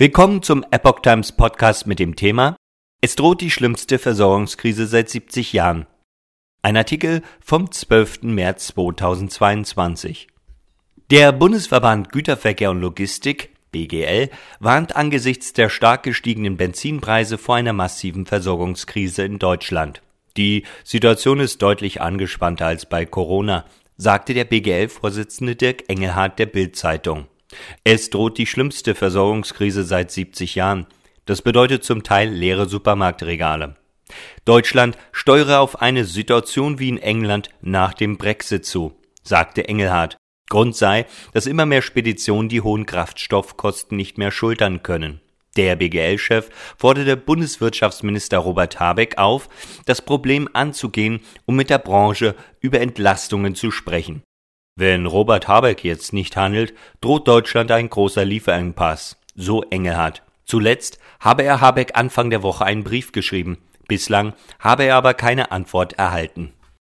Willkommen zum Epoch Times Podcast mit dem Thema Es droht die schlimmste Versorgungskrise seit 70 Jahren. Ein Artikel vom 12. März 2022. Der Bundesverband Güterverkehr und Logistik BGL warnt angesichts der stark gestiegenen Benzinpreise vor einer massiven Versorgungskrise in Deutschland. Die Situation ist deutlich angespannter als bei Corona, sagte der BGL-Vorsitzende Dirk Engelhardt der Bild-Zeitung. Es droht die schlimmste Versorgungskrise seit 70 Jahren. Das bedeutet zum Teil leere Supermarktregale. Deutschland steuere auf eine Situation wie in England nach dem Brexit zu, sagte Engelhardt. Grund sei, dass immer mehr Speditionen die hohen Kraftstoffkosten nicht mehr schultern können. Der BGL-Chef forderte Bundeswirtschaftsminister Robert Habeck auf, das Problem anzugehen, um mit der Branche über Entlastungen zu sprechen. Wenn Robert Habeck jetzt nicht handelt, droht Deutschland ein großer Lieferengpass, so Engelhardt. Zuletzt habe er Habeck Anfang der Woche einen Brief geschrieben. Bislang habe er aber keine Antwort erhalten.